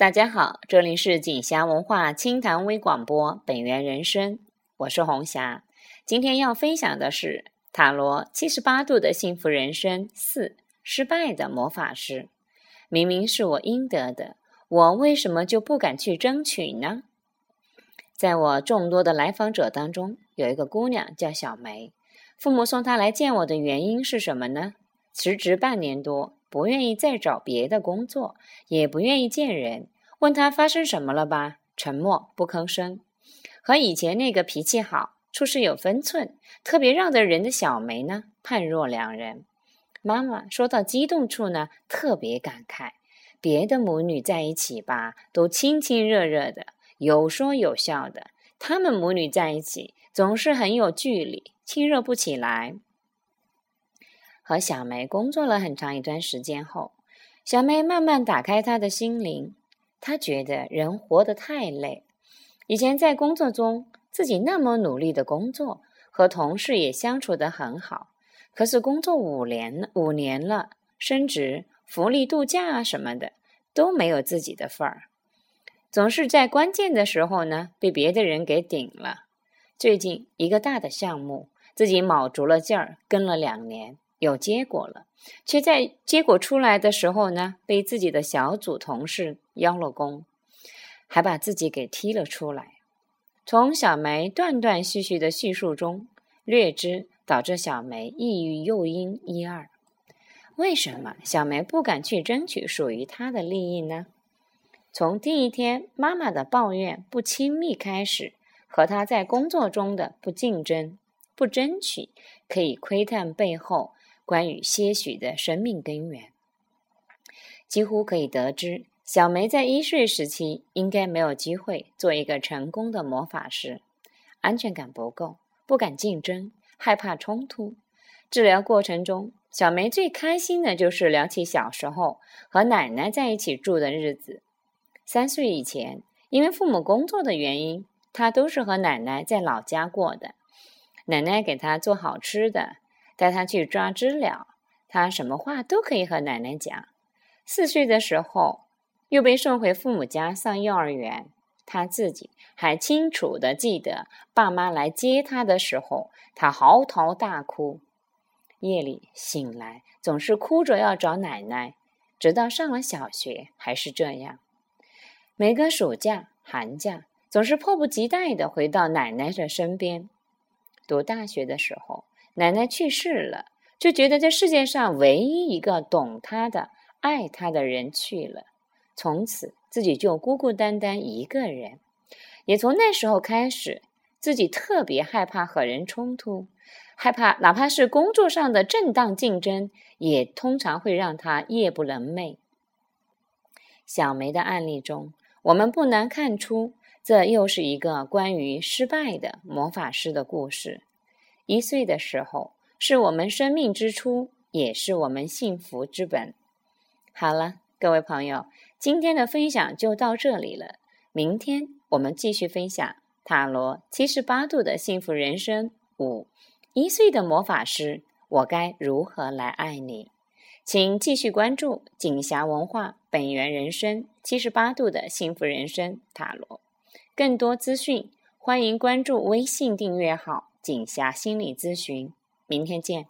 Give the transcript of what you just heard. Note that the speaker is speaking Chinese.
大家好，这里是锦霞文化清谈微广播，本源人生，我是红霞。今天要分享的是塔罗七十八度的幸福人生四失败的魔法师。明明是我应得的，我为什么就不敢去争取呢？在我众多的来访者当中，有一个姑娘叫小梅，父母送她来见我的原因是什么呢？辞职半年多。不愿意再找别的工作，也不愿意见人。问他发生什么了吧？沉默不吭声。和以前那个脾气好、处事有分寸、特别让得人的小梅呢，判若两人。妈妈说到激动处呢，特别感慨：别的母女在一起吧，都亲亲热热的，有说有笑的；她们母女在一起，总是很有距离，亲热不起来。和小梅工作了很长一段时间后，小梅慢慢打开她的心灵。她觉得人活得太累。以前在工作中，自己那么努力的工作，和同事也相处得很好。可是工作五年，五年了，升职、福利、度假啊什么的都没有自己的份儿。总是在关键的时候呢，被别的人给顶了。最近一个大的项目，自己卯足了劲儿跟了两年。有结果了，却在结果出来的时候呢，被自己的小组同事邀了功，还把自己给踢了出来。从小梅断断续续的叙述中，略知导致小梅抑郁诱因一二。为什么小梅不敢去争取属于她的利益呢？从第一天妈妈的抱怨不亲密开始，和她在工作中的不竞争、不争取，可以窥探背后。关于些许的生命根源，几乎可以得知，小梅在一岁时期应该没有机会做一个成功的魔法师，安全感不够，不敢竞争，害怕冲突。治疗过程中，小梅最开心的就是聊起小时候和奶奶在一起住的日子。三岁以前，因为父母工作的原因，她都是和奶奶在老家过的，奶奶给她做好吃的。带他去抓知了，他什么话都可以和奶奶讲。四岁的时候，又被送回父母家上幼儿园。他自己还清楚的记得，爸妈来接他的时候，他嚎啕大哭。夜里醒来，总是哭着要找奶奶。直到上了小学，还是这样。每个暑假、寒假，总是迫不及待的回到奶奶的身边。读大学的时候。奶奶去世了，就觉得这世界上唯一一个懂他的、爱他的人去了，从此自己就孤孤单单一个人。也从那时候开始，自己特别害怕和人冲突，害怕哪怕是工作上的正当竞争，也通常会让他夜不能寐。小梅的案例中，我们不难看出，这又是一个关于失败的魔法师的故事。一岁的时候，是我们生命之初，也是我们幸福之本。好了，各位朋友，今天的分享就到这里了。明天我们继续分享塔罗七十八度的幸福人生五。一岁的魔法师，我该如何来爱你？请继续关注锦霞文化本源人生七十八度的幸福人生塔罗。更多资讯，欢迎关注微信订阅号。锦霞心理咨询，明天见。